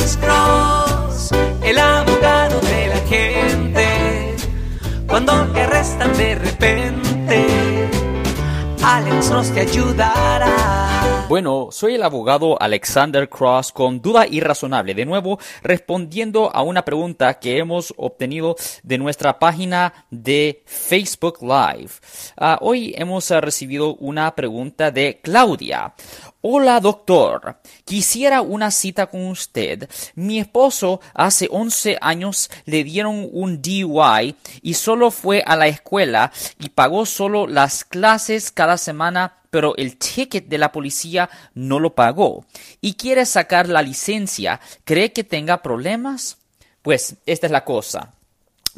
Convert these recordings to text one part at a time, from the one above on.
Alex Cross, el abogado de la gente. Cuando te arrestan de repente, Alex Cross ayudará. Bueno, soy el abogado Alexander Cross con duda irrazonable. De nuevo, respondiendo a una pregunta que hemos obtenido de nuestra página de Facebook Live. Ah, hoy hemos ah, recibido una pregunta de Claudia. Hola doctor, quisiera una cita con usted. Mi esposo hace 11 años le dieron un DUI y solo fue a la escuela y pagó solo las clases cada semana pero el ticket de la policía no lo pagó y quiere sacar la licencia. ¿Cree que tenga problemas? Pues esta es la cosa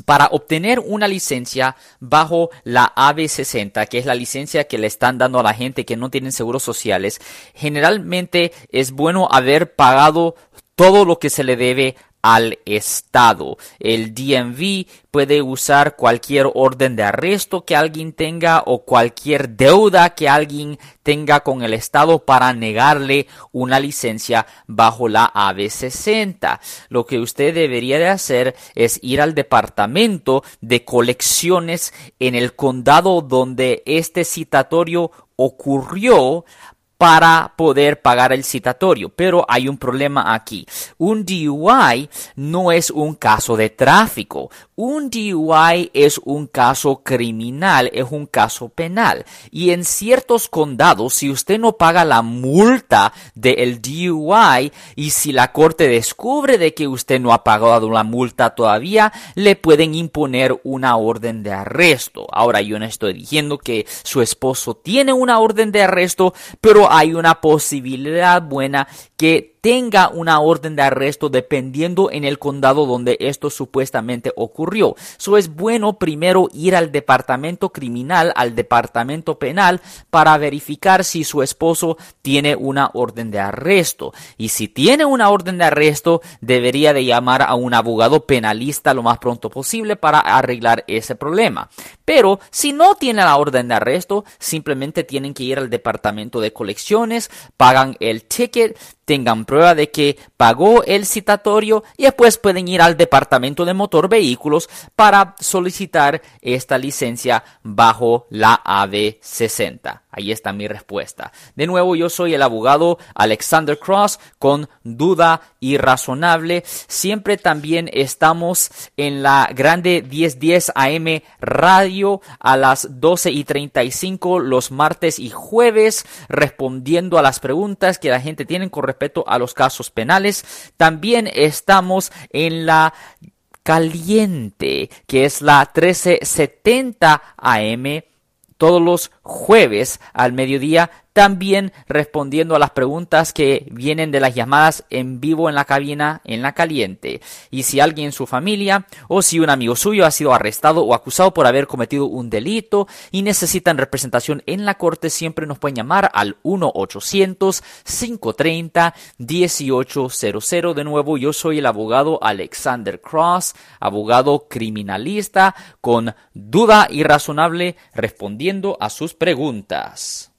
para obtener una licencia bajo la AB60, que es la licencia que le están dando a la gente que no tienen seguros sociales, generalmente es bueno haber pagado todo lo que se le debe al Estado. El DMV puede usar cualquier orden de arresto que alguien tenga o cualquier deuda que alguien tenga con el Estado para negarle una licencia bajo la AB60. Lo que usted debería de hacer es ir al departamento de colecciones en el condado donde este citatorio ocurrió para poder pagar el citatorio. Pero hay un problema aquí. Un DUI no es un caso de tráfico. Un DUI es un caso criminal, es un caso penal. Y en ciertos condados, si usted no paga la multa del DUI y si la corte descubre de que usted no ha pagado la multa todavía, le pueden imponer una orden de arresto. Ahora yo no estoy diciendo que su esposo tiene una orden de arresto, pero hay una posibilidad buena que tenga una orden de arresto dependiendo en el condado donde esto supuestamente ocurrió. Eso es bueno primero ir al departamento criminal, al departamento penal, para verificar si su esposo tiene una orden de arresto. Y si tiene una orden de arresto, debería de llamar a un abogado penalista lo más pronto posible para arreglar ese problema. Pero si no tiene la orden de arresto, simplemente tienen que ir al departamento de colecciones, pagan el ticket, tengan prueba de que pagó el citatorio y después pueden ir al departamento de motor vehículos para solicitar esta licencia bajo la AB60. Ahí está mi respuesta. De nuevo, yo soy el abogado Alexander Cross con duda irrazonable. Siempre también estamos en la grande 1010 AM radio a las 12 y 35 los martes y jueves respondiendo a las preguntas que la gente tiene con a los casos penales. También estamos en la caliente que es la 1370 AM todos los jueves al mediodía también respondiendo a las preguntas que vienen de las llamadas en vivo en la cabina en la caliente. Y si alguien en su familia o si un amigo suyo ha sido arrestado o acusado por haber cometido un delito y necesitan representación en la corte, siempre nos pueden llamar al 1-800-530-1800. De nuevo, yo soy el abogado Alexander Cross, abogado criminalista con duda irrazonable respondiendo a preguntas.